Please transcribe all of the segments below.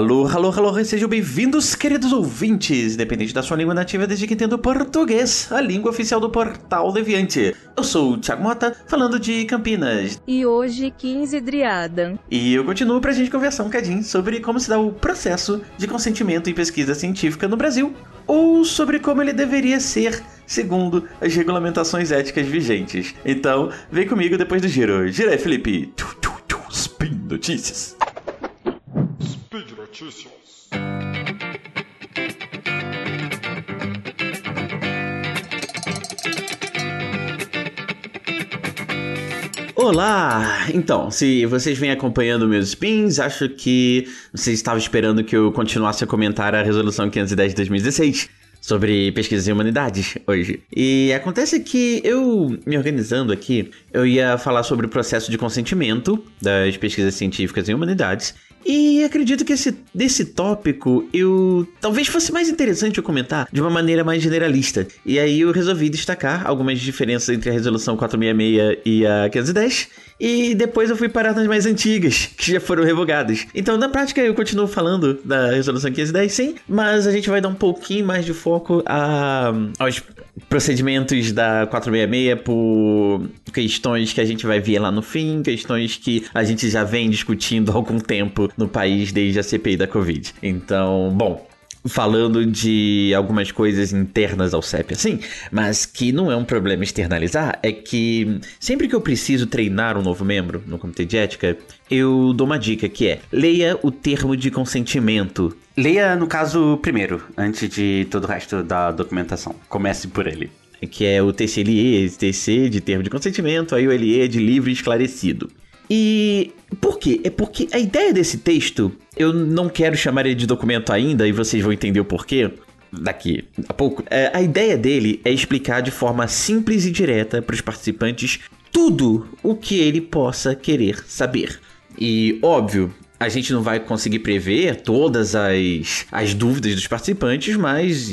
Alô, alô, alô, sejam bem-vindos, queridos ouvintes, independente da sua língua nativa, desde que entenda o português, a língua oficial do Portal Deviante. Eu sou o Thiago Mota, falando de Campinas. E hoje, 15 Driada. E eu continuo pra gente conversar um bocadinho sobre como se dá o processo de consentimento em pesquisa científica no Brasil, ou sobre como ele deveria ser segundo as regulamentações éticas vigentes. Então, vem comigo depois do giro. Gira aí, Felipe. Tu, tu, tu, spin Notícias. Notícias. Olá! Então, se vocês vêm acompanhando meus spins, acho que vocês estavam esperando que eu continuasse a comentar a resolução 510 de 2016 sobre pesquisas em humanidades hoje. E acontece que eu, me organizando aqui, eu ia falar sobre o processo de consentimento das pesquisas científicas em humanidades. E acredito que esse, desse tópico eu talvez fosse mais interessante eu comentar de uma maneira mais generalista. E aí eu resolvi destacar algumas diferenças entre a resolução 466 e a 510 e depois eu fui parar nas mais antigas, que já foram revogadas. Então, na prática, eu continuo falando da resolução 510, sim, mas a gente vai dar um pouquinho mais de foco a, aos procedimentos da 466 por questões que a gente vai ver lá no fim, questões que a gente já vem discutindo há algum tempo no país desde a CPI da Covid. Então, bom, falando de algumas coisas internas ao CEP, assim, mas que não é um problema externalizar, é que sempre que eu preciso treinar um novo membro no comitê de ética, eu dou uma dica que é: leia o termo de consentimento. Leia, no caso, primeiro, antes de todo o resto da documentação. Comece por ele. Que é o TCLE, TC de termo de consentimento, aí o LE de livre esclarecido. E por quê? É porque a ideia desse texto, eu não quero chamar ele de documento ainda, e vocês vão entender o porquê daqui a pouco. É, a ideia dele é explicar de forma simples e direta para os participantes tudo o que ele possa querer saber. E, óbvio, a gente não vai conseguir prever todas as, as dúvidas dos participantes, mas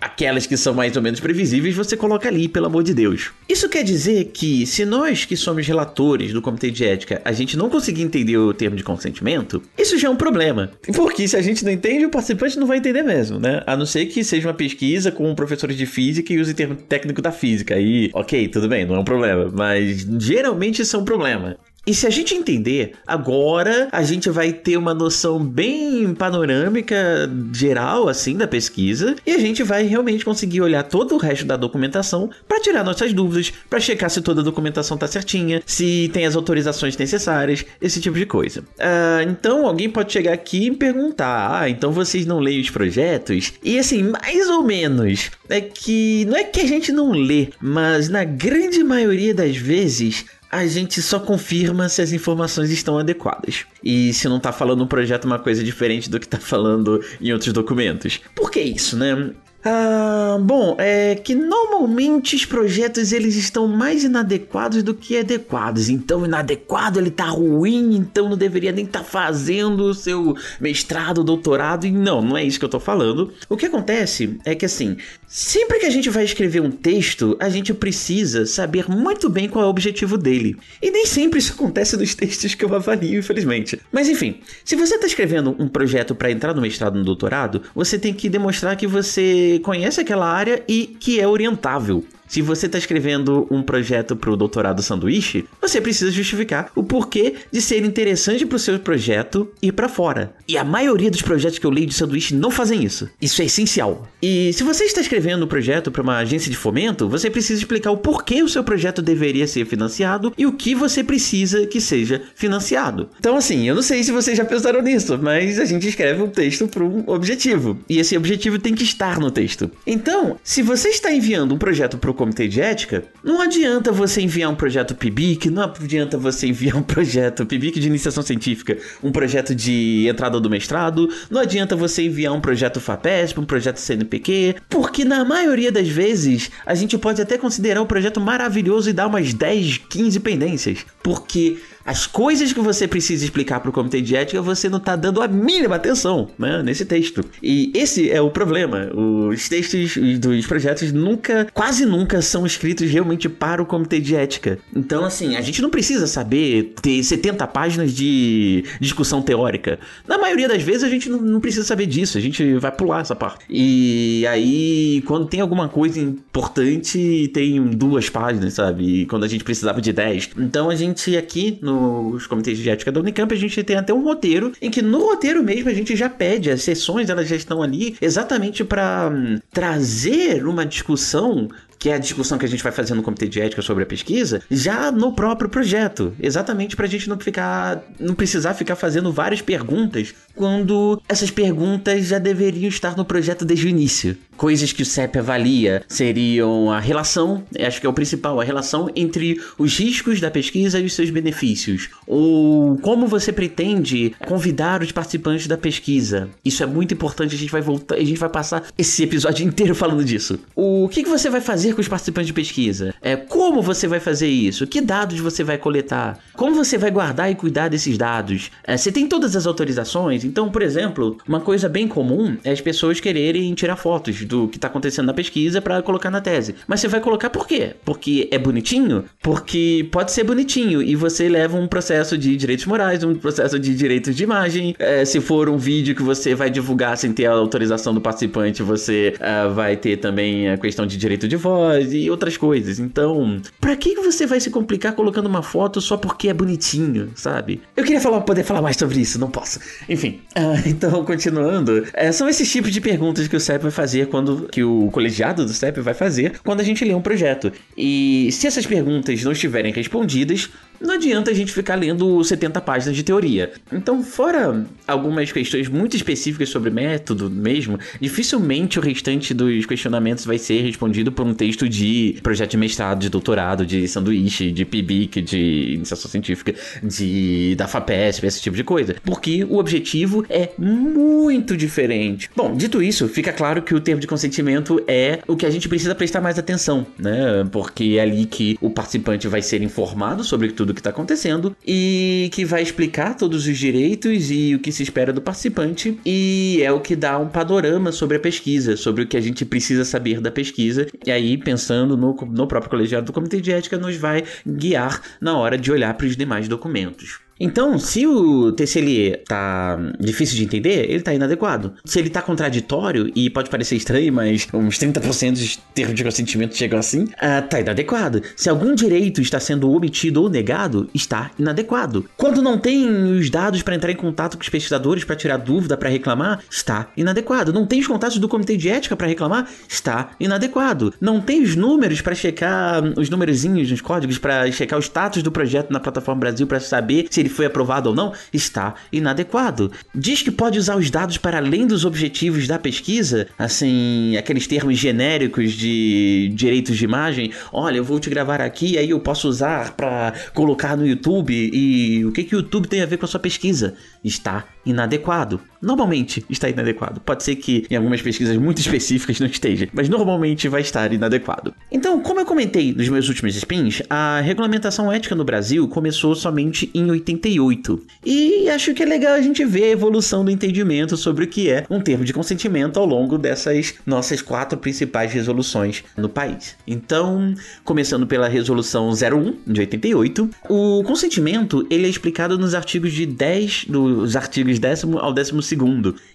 aquelas que são mais ou menos previsíveis, você coloca ali, pelo amor de Deus. Isso quer dizer que se nós que somos relatores do comitê de ética, a gente não conseguir entender o termo de consentimento, isso já é um problema. Porque se a gente não entende, o participante não vai entender mesmo, né? A não ser que seja uma pesquisa com professores de física e use termo técnico da física. Aí, ok, tudo bem, não é um problema. Mas geralmente isso é um problema. E se a gente entender, agora a gente vai ter uma noção bem panorâmica geral assim da pesquisa e a gente vai realmente conseguir olhar todo o resto da documentação para tirar nossas dúvidas, para checar se toda a documentação tá certinha, se tem as autorizações necessárias, esse tipo de coisa. Uh, então alguém pode chegar aqui e perguntar: ah, então vocês não leem os projetos? E assim, mais ou menos, é que não é que a gente não lê, mas na grande maioria das vezes a gente só confirma se as informações estão adequadas. E se não tá falando um projeto uma coisa diferente do que tá falando em outros documentos. Por que isso, né? Ah, bom, é que normalmente os projetos eles estão mais inadequados do que adequados. Então, inadequado ele tá ruim, então não deveria nem estar tá fazendo o seu mestrado, doutorado. E não, não é isso que eu tô falando. O que acontece é que assim, sempre que a gente vai escrever um texto, a gente precisa saber muito bem qual é o objetivo dele. E nem sempre isso acontece nos textos que eu avalio, infelizmente. Mas enfim, se você está escrevendo um projeto para entrar no mestrado, no doutorado, você tem que demonstrar que você conhece aquela área e que é orientável. Se você está escrevendo um projeto para o doutorado sanduíche, você precisa justificar o porquê de ser interessante para o seu projeto ir para fora. E a maioria dos projetos que eu leio de sanduíche não fazem isso. Isso é essencial. E se você está escrevendo um projeto para uma agência de fomento, você precisa explicar o porquê o seu projeto deveria ser financiado e o que você precisa que seja financiado. Então, assim, eu não sei se vocês já pensaram nisso, mas a gente escreve um texto para um objetivo. E esse objetivo tem que estar no texto. Então, se você está enviando um projeto para comitê de ética, não adianta você enviar um projeto PIBIC, não adianta você enviar um projeto PIBIC de iniciação científica, um projeto de entrada do mestrado, não adianta você enviar um projeto FAPESP, um projeto CNPq, porque na maioria das vezes a gente pode até considerar o projeto maravilhoso e dar umas 10, 15 pendências, porque as coisas que você precisa explicar para o comitê de ética, você não está dando a mínima atenção né, nesse texto. E esse é o problema. Os textos dos projetos nunca, quase nunca, são escritos realmente para o comitê de ética. Então, assim, a gente não precisa saber ter 70 páginas de discussão teórica. Na maioria das vezes a gente não, não precisa saber disso, a gente vai pular essa parte. E aí, quando tem alguma coisa importante, tem duas páginas, sabe? E quando a gente precisava de 10. Então a gente aqui nos comitês de ética da Unicamp, a gente tem até um roteiro em que no roteiro mesmo a gente já pede, as sessões elas já estão ali exatamente para hum, trazer uma discussão que é a discussão que a gente vai fazer no comitê de ética sobre a pesquisa, já no próprio projeto, exatamente para a gente não ficar, não precisar ficar fazendo várias perguntas quando essas perguntas já deveriam estar no projeto desde o início. Coisas que o CEP avalia seriam a relação, acho que é o principal, a relação entre os riscos da pesquisa e os seus benefícios, ou como você pretende convidar os participantes da pesquisa. Isso é muito importante, a gente vai voltar, a gente vai passar esse episódio inteiro falando disso. O que, que você vai fazer com os participantes de pesquisa? É como você vai fazer isso? Que dados você vai coletar? Como você vai guardar e cuidar desses dados? É, você tem todas as autorizações? Então, por exemplo, uma coisa bem comum é as pessoas quererem tirar fotos do que está acontecendo na pesquisa para colocar na tese. Mas você vai colocar por quê? Porque é bonitinho? Porque pode ser bonitinho e você leva um processo de direitos morais, um processo de direitos de imagem. É, se for um vídeo que você vai divulgar sem ter a autorização do participante, você uh, vai ter também a questão de direito de voz e outras coisas. Então, para que você vai se complicar colocando uma foto só porque é bonitinho, sabe? Eu queria falar, poder falar mais sobre isso, não posso. Enfim, uh, então continuando, uh, são esses tipos de perguntas que o CEP vai fazer quando que o colegiado do CEP vai fazer quando a gente lê um projeto. E se essas perguntas não estiverem respondidas, não adianta a gente ficar lendo 70 páginas de teoria. Então, fora algumas questões muito específicas sobre método mesmo, dificilmente o restante dos questionamentos vai ser respondido por um texto de projeto de mestrado, de doutorado, de sanduíche, de PIBIC, de iniciação científica, de da FAPESP, esse tipo de coisa. Porque o objetivo é muito diferente. Bom, dito isso, fica claro que o termo de consentimento é o que a gente precisa prestar mais atenção, né? Porque é ali que o participante vai ser informado sobre tudo tudo que está acontecendo e que vai explicar todos os direitos e o que se espera do participante e é o que dá um panorama sobre a pesquisa, sobre o que a gente precisa saber da pesquisa e aí pensando no, no próprio colegiado do Comitê de Ética nos vai guiar na hora de olhar para os demais documentos. Então, se o TCLE tá difícil de entender, ele tá inadequado. Se ele tá contraditório, e pode parecer estranho, mas uns 30% de termos de consentimento chegam assim, uh, tá inadequado. Se algum direito está sendo omitido ou negado, está inadequado. Quando não tem os dados para entrar em contato com os pesquisadores para tirar dúvida, para reclamar, está inadequado. Não tem os contatos do comitê de ética para reclamar, está inadequado. Não tem os números para checar os numerozinhos nos códigos para checar o status do projeto na plataforma Brasil para saber se ele foi aprovado ou não, está inadequado. Diz que pode usar os dados para além dos objetivos da pesquisa, assim, aqueles termos genéricos de direitos de imagem. Olha, eu vou te gravar aqui, aí eu posso usar para colocar no YouTube. E o que, que o YouTube tem a ver com a sua pesquisa? Está inadequado. Normalmente está inadequado. Pode ser que em algumas pesquisas muito específicas não esteja, mas normalmente vai estar inadequado. Então, como eu comentei nos meus últimos spins, a regulamentação ética no Brasil começou somente em 88. E acho que é legal a gente ver a evolução do entendimento sobre o que é um termo de consentimento ao longo dessas nossas quatro principais resoluções no país. Então, começando pela resolução 01 de 88, o consentimento ele é explicado nos artigos de 10 dos artigos 10 ao 12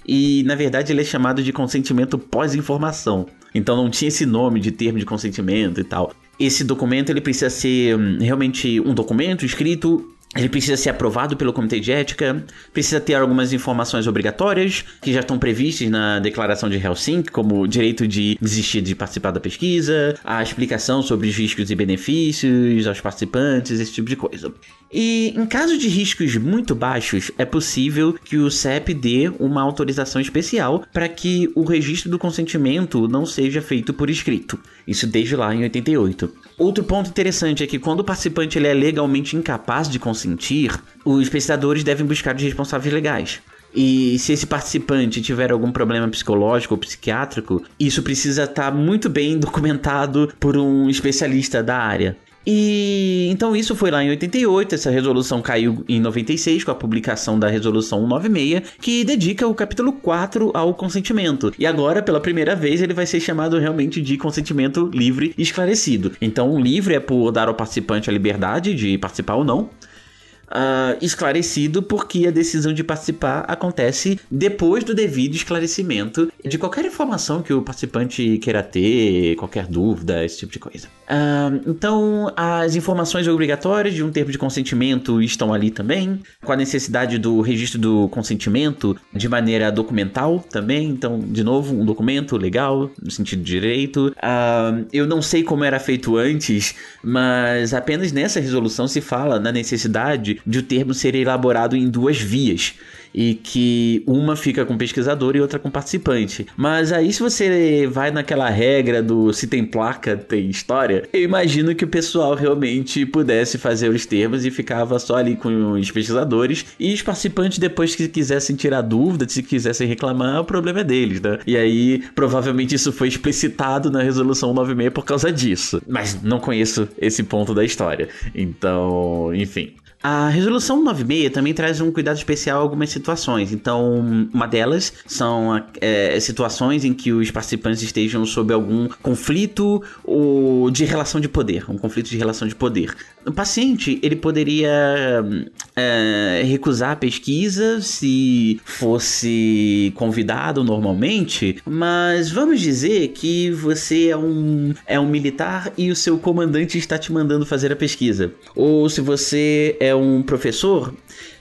e na verdade ele é chamado de consentimento pós-informação. Então não tinha esse nome de termo de consentimento e tal. Esse documento ele precisa ser hum, realmente um documento escrito ele precisa ser aprovado pelo Comitê de Ética, precisa ter algumas informações obrigatórias que já estão previstas na Declaração de Helsinki, como o direito de desistir de participar da pesquisa, a explicação sobre os riscos e benefícios aos participantes, esse tipo de coisa. E em caso de riscos muito baixos, é possível que o CEP dê uma autorização especial para que o registro do consentimento não seja feito por escrito. Isso desde lá em 88. Outro ponto interessante é que quando o participante ele é legalmente incapaz de consentir, os pesquisadores devem buscar os responsáveis legais. E se esse participante tiver algum problema psicológico ou psiquiátrico, isso precisa estar muito bem documentado por um especialista da área. E então isso foi lá em 88, essa resolução caiu em 96 com a publicação da resolução 196, que dedica o capítulo 4 ao consentimento. E agora, pela primeira vez, ele vai ser chamado realmente de consentimento livre e esclarecido. Então, livre é por dar ao participante a liberdade de participar ou não uh, esclarecido porque a decisão de participar acontece depois do devido esclarecimento de qualquer informação que o participante queira ter, qualquer dúvida, esse tipo de coisa. Uh, então, as informações obrigatórias de um termo de consentimento estão ali também, com a necessidade do registro do consentimento de maneira documental também. Então, de novo, um documento legal, no sentido direito. Uh, eu não sei como era feito antes, mas apenas nessa resolução se fala na necessidade de o termo ser elaborado em duas vias e que uma fica com pesquisador e outra com participante. Mas aí, se você vai naquela regra do se tem placa, tem história, eu imagino que o pessoal realmente pudesse fazer os termos e ficava só ali com os pesquisadores e os participantes, depois que quisessem tirar dúvida, se quisessem reclamar, o problema é deles, né? E aí, provavelmente isso foi explicitado na resolução 96 por causa disso. Mas não conheço esse ponto da história. Então, enfim. A resolução 96 também traz um cuidado especial a algumas situações. Então, uma delas são é, situações em que os participantes estejam sob algum conflito ou de relação de poder, um conflito de relação de poder. O paciente ele poderia é, recusar a pesquisa se fosse convidado normalmente, mas vamos dizer que você é um, é um militar e o seu comandante está te mandando fazer a pesquisa, ou se você é um professor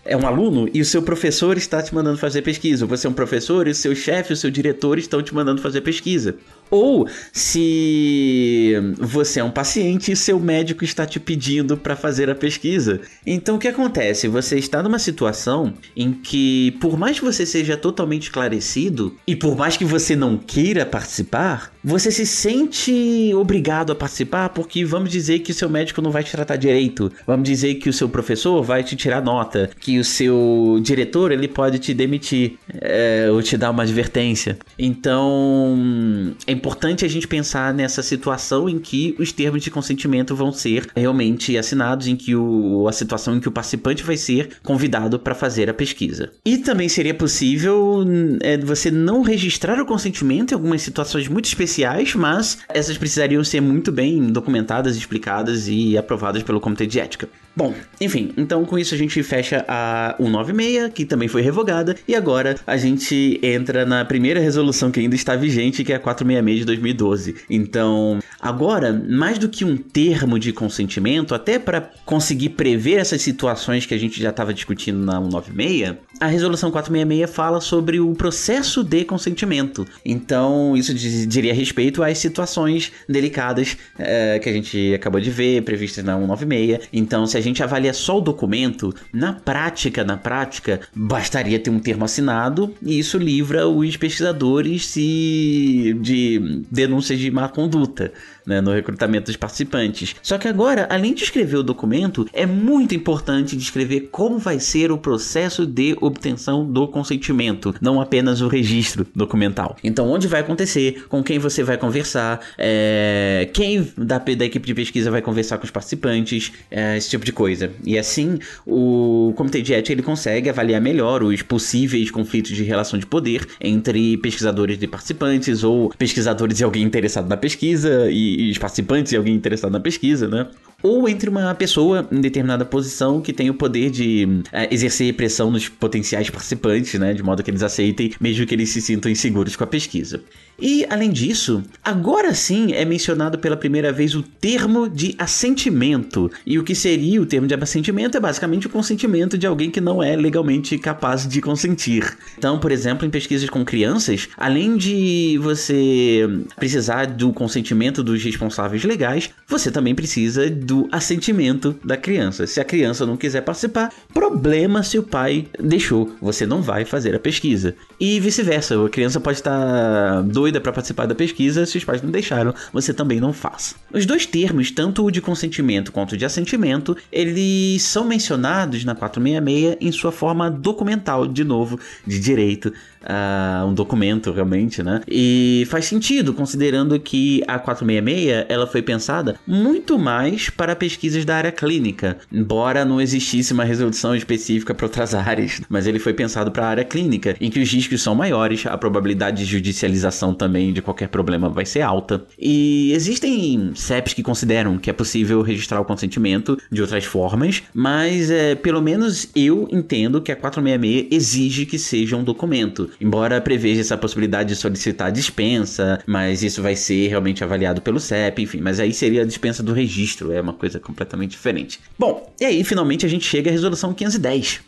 é um aluno e o seu professor está te mandando fazer pesquisa. Você é um professor e o seu chefe, o seu diretor estão te mandando fazer pesquisa. Ou se você é um paciente e seu médico está te pedindo para fazer a pesquisa. Então o que acontece? Você está numa situação em que, por mais que você seja totalmente esclarecido e por mais que você não queira participar, você se sente obrigado a participar porque vamos dizer que o seu médico não vai te tratar direito, vamos dizer que o seu professor vai te tirar nota, que o seu diretor ele pode te demitir é, ou te dar uma advertência. Então é importante a gente pensar nessa situação em que os termos de consentimento vão ser realmente assinados, em que o, a situação em que o participante vai ser convidado para fazer a pesquisa. E também seria possível é, você não registrar o consentimento em algumas situações muito especiais, mas essas precisariam ser muito bem documentadas, explicadas e aprovadas pelo Comitê de Ética. Bom, enfim, então com isso a gente fecha a 196, que também foi revogada, e agora a gente entra na primeira resolução que ainda está vigente, que é a 466 de 2012. Então, agora, mais do que um termo de consentimento, até para conseguir prever essas situações que a gente já estava discutindo na 196, a resolução 466 fala sobre o processo de consentimento. Então, isso diria respeito às situações delicadas é, que a gente acabou de ver, previstas na 196. Então, se a gente avalia só o documento, na prática, na prática, bastaria ter um termo assinado e isso livra os pesquisadores se de denúncias de má conduta né, no recrutamento dos participantes. Só que agora, além de escrever o documento, é muito importante descrever como vai ser o processo de obtenção do consentimento, não apenas o registro documental. Então, onde vai acontecer, com quem você vai conversar, é, quem da, da, equipe de pesquisa vai conversar com os participantes, é, esse tipo de coisa. E assim, o comitê de ética ele consegue avaliar melhor os possíveis conflitos de relação de poder entre pesquisadores e participantes ou pesquisadores e alguém interessado na pesquisa e os participantes e alguém interessado na pesquisa, né? Ou entre uma pessoa em determinada posição que tem o poder de é, exercer pressão nos potenciais participantes, né? De modo que eles aceitem, mesmo que eles se sintam inseguros com a pesquisa. E, além disso, agora sim é mencionado pela primeira vez o termo de assentimento. E o que seria o termo de assentimento é basicamente o consentimento de alguém que não é legalmente capaz de consentir. Então, por exemplo, em pesquisas com crianças, além de você precisar do consentimento dos responsáveis legais, você também precisa do assentimento da criança. Se a criança não quiser participar, problema se o pai deixou. Você não vai fazer a pesquisa. E vice-versa, a criança pode estar doida para participar da pesquisa, se os pais não deixaram, você também não faz. Os dois termos, tanto o de consentimento quanto o de assentimento, eles são mencionados na 466 em sua forma documental, de novo, de direito, uh, um documento realmente, né? E faz sentido, considerando que a 466 ela foi pensada muito mais para pesquisas da área clínica, embora não existisse uma resolução específica para outras áreas, mas ele foi pensado para a área clínica, em que os riscos são maiores, a probabilidade de judicialização também de qualquer problema vai ser alta. E existem CEPs que consideram que é possível registrar o consentimento de outras formas, mas é, pelo menos eu entendo que a 466 exige que seja um documento, embora preveja essa possibilidade de solicitar dispensa, mas isso vai ser realmente avaliado pelo CEP, enfim, mas aí seria a dispensa do registro, é uma coisa completamente diferente. Bom, e aí finalmente a gente chega à resolução 510,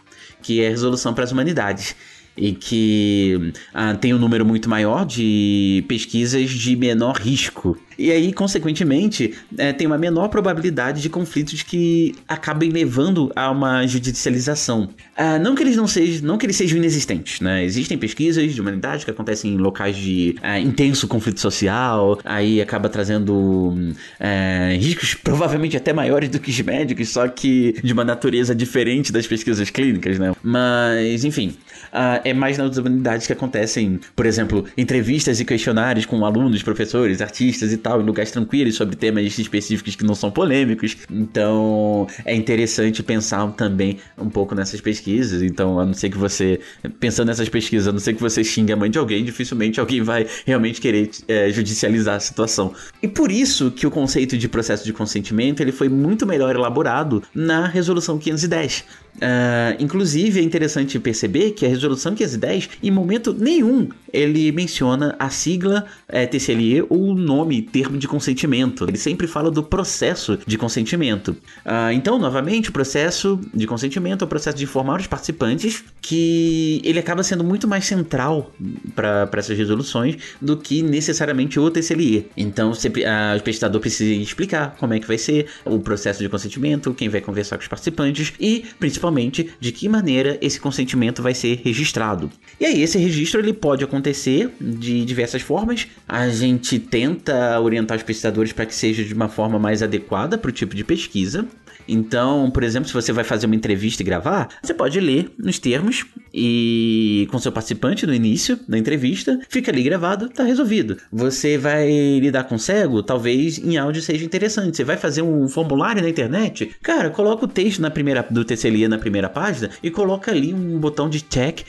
que é a resolução para as humanidades e que ah, tem um número muito maior de pesquisas de menor risco. E aí, consequentemente, é, tem uma menor probabilidade de conflitos que acabem levando a uma judicialização. Ah, não que eles não sejam, não que eles sejam inexistentes, né? Existem pesquisas de humanidade que acontecem em locais de ah, intenso conflito social, aí acaba trazendo é, riscos provavelmente até maiores do que os médicos, só que de uma natureza diferente das pesquisas clínicas, né? Mas, enfim, ah, é mais nas humanidades que acontecem, por exemplo, entrevistas e questionários com alunos, professores, artistas e tal, em lugares tranquilos sobre temas específicos que não são polêmicos. Então é interessante pensar também um pouco nessas pesquisas. Então, a não ser que você, pensando nessas pesquisas, a não ser que você xingue a mãe de alguém, dificilmente alguém vai realmente querer é, judicializar a situação. E por isso que o conceito de processo de consentimento ele foi muito melhor elaborado na Resolução 510. Uh, inclusive, é interessante perceber que a resolução 510, em momento nenhum, ele menciona a sigla é, TCLE ou o nome, termo de consentimento. Ele sempre fala do processo de consentimento. Uh, então, novamente, o processo de consentimento é o processo de informar os participantes que ele acaba sendo muito mais central para essas resoluções do que necessariamente o TCLE. Então, sempre, uh, o pesquisador precisa explicar como é que vai ser o processo de consentimento, quem vai conversar com os participantes e, principalmente, principalmente de que maneira esse consentimento vai ser registrado. E aí esse registro ele pode acontecer de diversas formas. A gente tenta orientar os pesquisadores para que seja de uma forma mais adequada para o tipo de pesquisa. Então, por exemplo, se você vai fazer uma entrevista e gravar, você pode ler nos termos e com seu participante no início da entrevista, fica ali gravado, tá resolvido. Você vai lidar com cego, talvez em áudio seja interessante. Você vai fazer um formulário na internet, cara, coloca o texto na primeira do TCLIA na primeira página e coloca ali um botão de check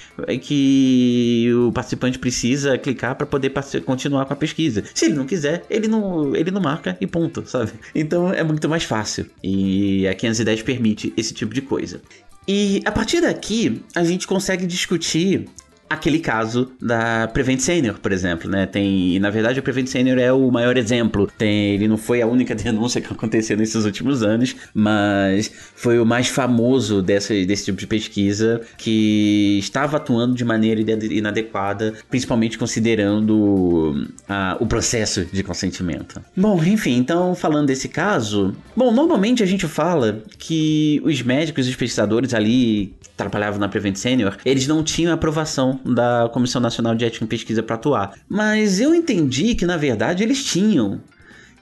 que o participante precisa clicar para poder continuar com a pesquisa. Se ele não quiser, ele não, ele não marca e ponto, sabe? Então é muito mais fácil. E a 510 permite esse tipo de coisa. E a partir daqui, a gente consegue discutir aquele caso da Prevent Senior, por exemplo, né? Tem, na verdade o Prevent Senior é o maior exemplo. Tem, ele não foi a única denúncia que aconteceu nesses últimos anos, mas foi o mais famoso dessa, desse tipo de pesquisa que estava atuando de maneira inadequada, principalmente considerando a, o processo de consentimento. Bom, enfim, então falando desse caso, bom, normalmente a gente fala que os médicos e os pesquisadores ali que trabalhavam na Prevent Senior, eles não tinham aprovação da Comissão Nacional de Ética em Pesquisa para atuar. Mas eu entendi que, na verdade, eles tinham.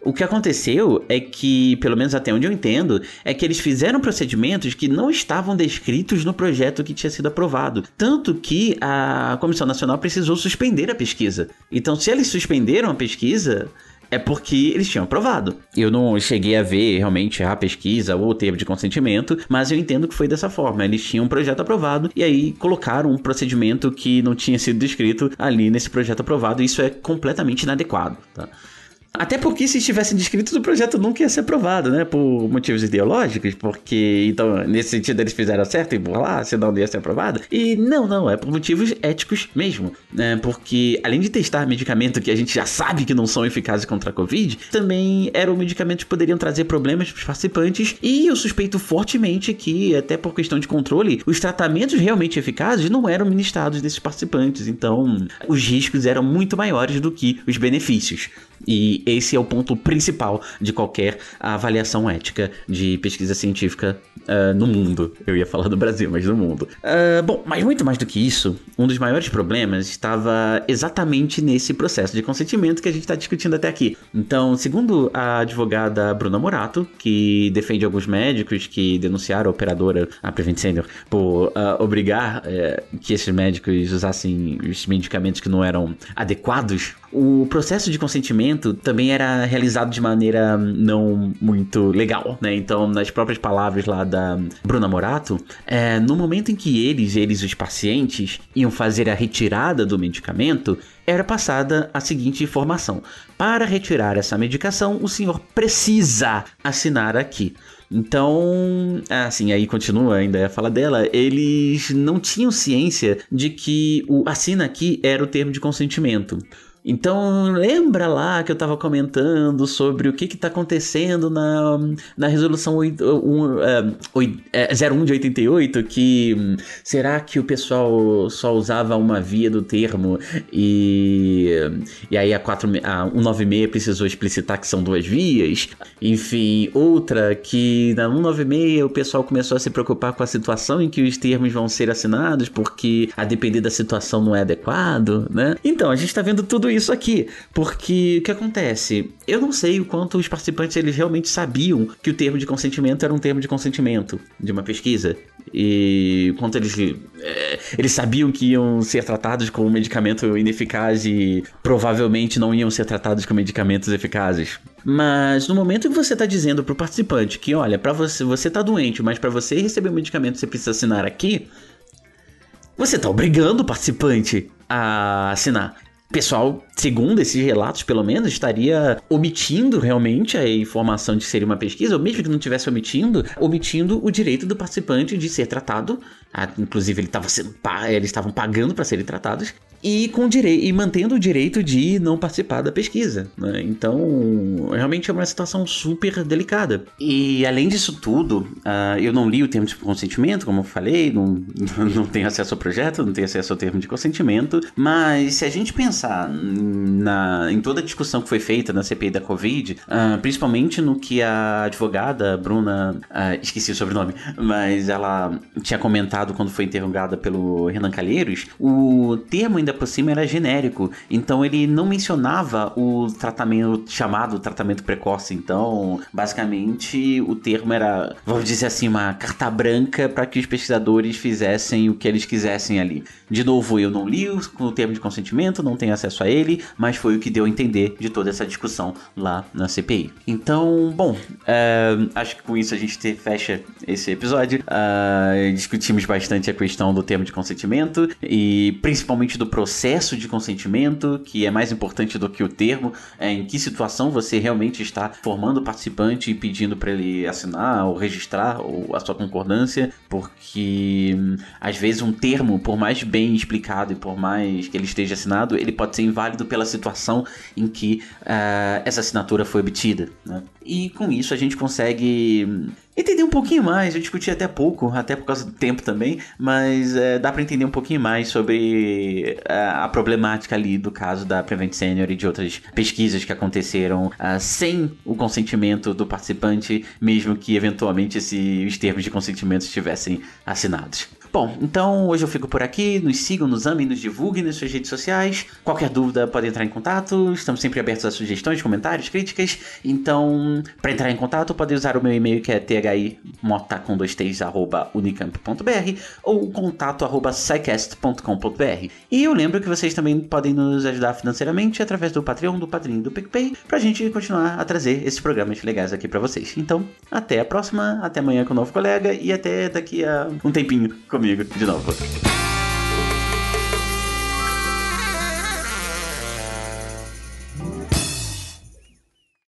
O que aconteceu é que, pelo menos até onde eu entendo, é que eles fizeram procedimentos que não estavam descritos no projeto que tinha sido aprovado. Tanto que a Comissão Nacional precisou suspender a pesquisa. Então, se eles suspenderam a pesquisa, é porque eles tinham aprovado. Eu não cheguei a ver realmente a pesquisa ou o termo de consentimento, mas eu entendo que foi dessa forma. Eles tinham um projeto aprovado e aí colocaram um procedimento que não tinha sido descrito ali nesse projeto aprovado. E isso é completamente inadequado, tá? Até porque se estivessem descritos, o projeto nunca ia ser aprovado, né? Por motivos ideológicos, porque, então, nesse sentido eles fizeram certo e por lá, senão não ia ser aprovado. E não, não, é por motivos éticos mesmo, né? Porque, além de testar medicamento que a gente já sabe que não são eficazes contra a Covid, também eram medicamentos que poderiam trazer problemas para os participantes e eu suspeito fortemente que, até por questão de controle, os tratamentos realmente eficazes não eram ministrados desses participantes, então os riscos eram muito maiores do que os benefícios. E esse é o ponto principal de qualquer avaliação ética de pesquisa científica uh, no mundo. Eu ia falar do Brasil, mas no mundo. Uh, bom, mas muito mais do que isso, um dos maiores problemas estava exatamente nesse processo de consentimento que a gente está discutindo até aqui. Então, segundo a advogada Bruna Morato, que defende alguns médicos que denunciaram a operadora, a Prevent Senior, por uh, obrigar uh, que esses médicos usassem os medicamentos que não eram adequados, o processo de consentimento também era realizado de maneira não muito legal, né? Então, nas próprias palavras lá da Bruna Morato, é, no momento em que eles, eles, os pacientes, iam fazer a retirada do medicamento, era passada a seguinte informação: para retirar essa medicação, o senhor precisa assinar aqui. Então, assim, aí continua ainda a fala dela, eles não tinham ciência de que o assina aqui era o termo de consentimento. Então, lembra lá que eu estava comentando sobre o que está acontecendo na, na resolução 8, um, é, 01 de 88, que hum, será que o pessoal só usava uma via do termo e, e aí a, 4, a 196 precisou explicitar que são duas vias? Enfim, outra que na 196 o pessoal começou a se preocupar com a situação em que os termos vão ser assinados porque a depender da situação não é adequado, né? Então, a gente está vendo tudo isso aqui, porque o que acontece? Eu não sei o quanto os participantes eles realmente sabiam que o termo de consentimento era um termo de consentimento de uma pesquisa e quanto eles é, eles sabiam que iam ser tratados com um medicamento ineficaz e provavelmente não iam ser tratados com medicamentos eficazes. Mas no momento que você está dizendo para o participante que, olha, para você você tá doente, mas para você receber o medicamento você precisa assinar aqui, você está obrigando o participante a assinar pessoal, segundo esses relatos, pelo menos, estaria omitindo realmente a informação de ser uma pesquisa, ou mesmo que não estivesse omitindo, omitindo o direito do participante de ser tratado. Ah, inclusive, ele tava sendo, eles estavam pagando para serem tratados e com direito e mantendo o direito de não participar da pesquisa. Né? Então, realmente é uma situação super delicada. E além disso tudo, uh, eu não li o termo de consentimento, como eu falei, não, não tenho acesso ao projeto, não tenho acesso ao termo de consentimento, mas se a gente pensar na, em toda a discussão que foi feita na CPI da Covid, uh, principalmente no que a advogada Bruna, uh, esqueci o sobrenome, mas ela tinha comentado quando foi interrogada pelo Renan Calheiros, o termo ainda por cima era genérico, então ele não mencionava o tratamento chamado tratamento precoce. Então, basicamente, o termo era, vamos dizer assim, uma carta branca para que os pesquisadores fizessem o que eles quisessem ali. De novo, eu não li o termo de consentimento, não tenho acesso a ele, mas foi o que deu a entender de toda essa discussão lá na CPI. Então, bom, é, acho que com isso a gente te, fecha esse episódio. Uh, discutimos bastante a questão do termo de consentimento e principalmente do processo de consentimento, que é mais importante do que o termo, é em que situação você realmente está formando o participante e pedindo para ele assinar ou registrar ou a sua concordância, porque hum, às vezes um termo, por mais bem explicado e por mais que ele esteja assinado, ele pode ser inválido pela situação em que uh, essa assinatura foi obtida. Né? E com isso a gente consegue entender um pouquinho mais. Eu discuti até pouco, até por causa do tempo também, mas é, dá para entender um pouquinho mais sobre a, é, a, problemática ali do caso da Prevent Senior e de outras pesquisas que aconteceram uh, sem o consentimento do participante, mesmo que eventualmente esses termos de consentimento estivessem assinados. Bom, então hoje eu fico por aqui. Nos sigam, nos amem, nos divulguem nas suas redes sociais. Qualquer dúvida pode entrar em contato. Estamos sempre abertos a sugestões, comentários, críticas. Então, para entrar em contato, pode usar o meu e-mail que é thimota com dois t's, arroba unicamp.br ou contato arroba E eu lembro que vocês também podem nos ajudar financeiramente através do Patreon, do Padrinho do PicPay, pra gente continuar a trazer esses programas legais aqui para vocês. Então, até a próxima, até amanhã com um novo colega e até daqui a um tempinho comigo de novo.